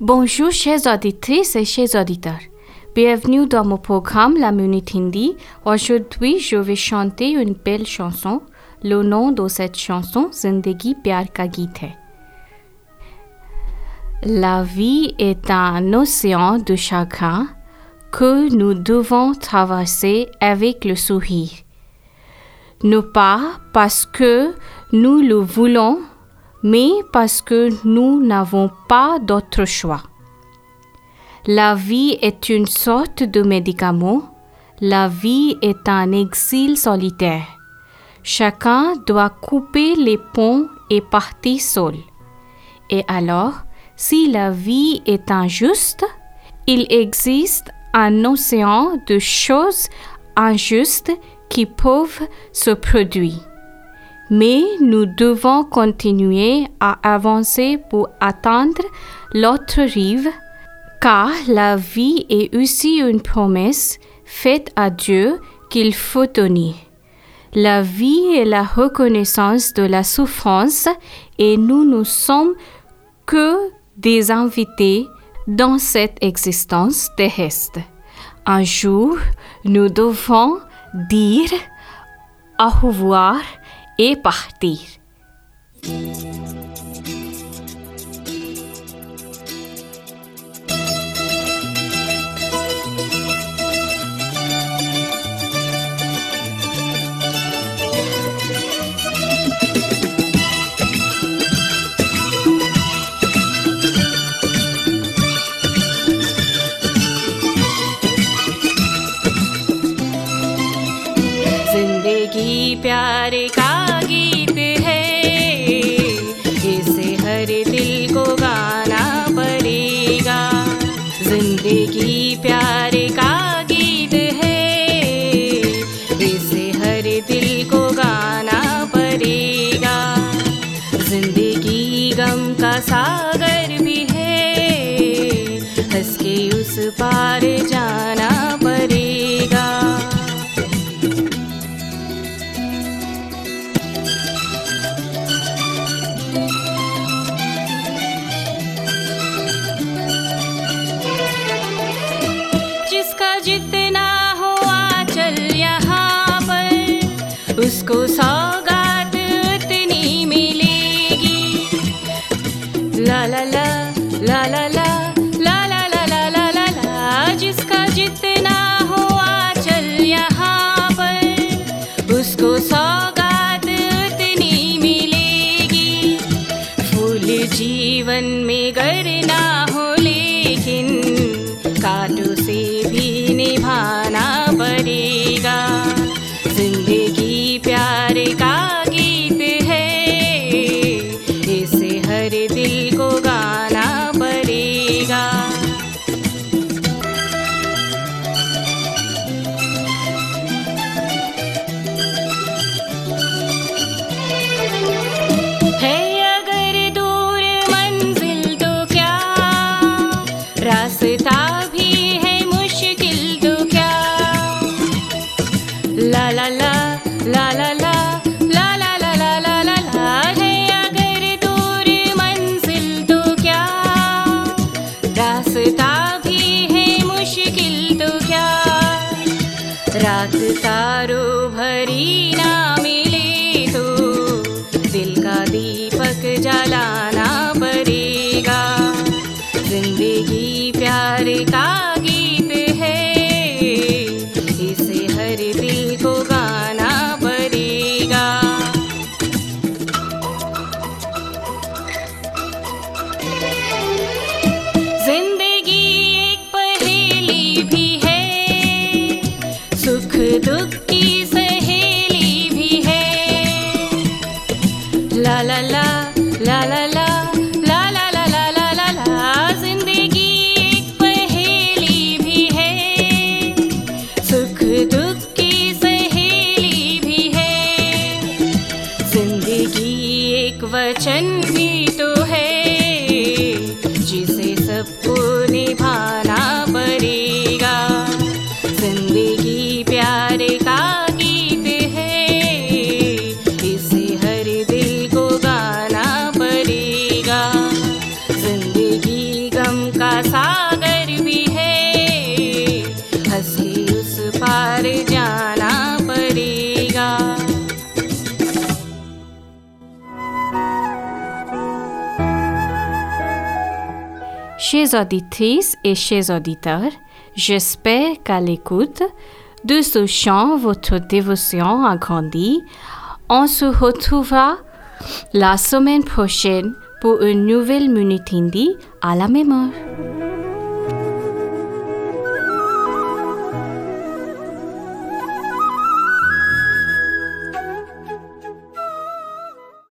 Bonjour chers auditrices et chers auditeurs. Bienvenue dans mon programme La Minute Hindi. Aujourd'hui, je vais chanter une belle chanson. Le nom de cette chanson, Zindagi Pyar Ka hai. La vie est un océan de chagrin que nous devons traverser avec le sourire. Non pas parce que nous le voulons, mais parce que nous n'avons pas d'autre choix. La vie est une sorte de médicament. La vie est un exil solitaire. Chacun doit couper les ponts et partir seul. Et alors, si la vie est injuste, il existe un océan de choses injustes qui peuvent se produire. Mais nous devons continuer à avancer pour atteindre l'autre rive, car la vie est aussi une promesse faite à Dieu qu'il faut tenir. La vie est la reconnaissance de la souffrance et nous ne sommes que des invités dans cette existence terrestre. Un jour, nous devons dire au revoir et partir. प्यार का गीत है। इसे हर दिल को गाना पड़ेगा। ज़िंदगी प्यार का गीत है। इसे हर दिल को गाना पड़ेगा। ज़िंदगी गम का सागर भी है। हंस के उस पार पर सौगात उतनी मिलेगी। ला ला ला ला ला ला ला ला ला ला ला ला ला जिसका जितना हो आचल यहाँ पर, उसको सौगात उतनी मिलेगी। फूल जीवन में गर रास्ता भी है मुश्किल तो क्या? ला ला ला ला ला ला मंजिल तो क्या? रास्ता भी है मुश्किल तो क्या? रात तारो भरी ना la la la la la la. Chers auditrices et chers auditeurs, j'espère qu'à l'écoute de ce chant, votre dévotion a grandi. On se retrouvera la semaine prochaine pour une nouvelle minute hindi à la mémoire.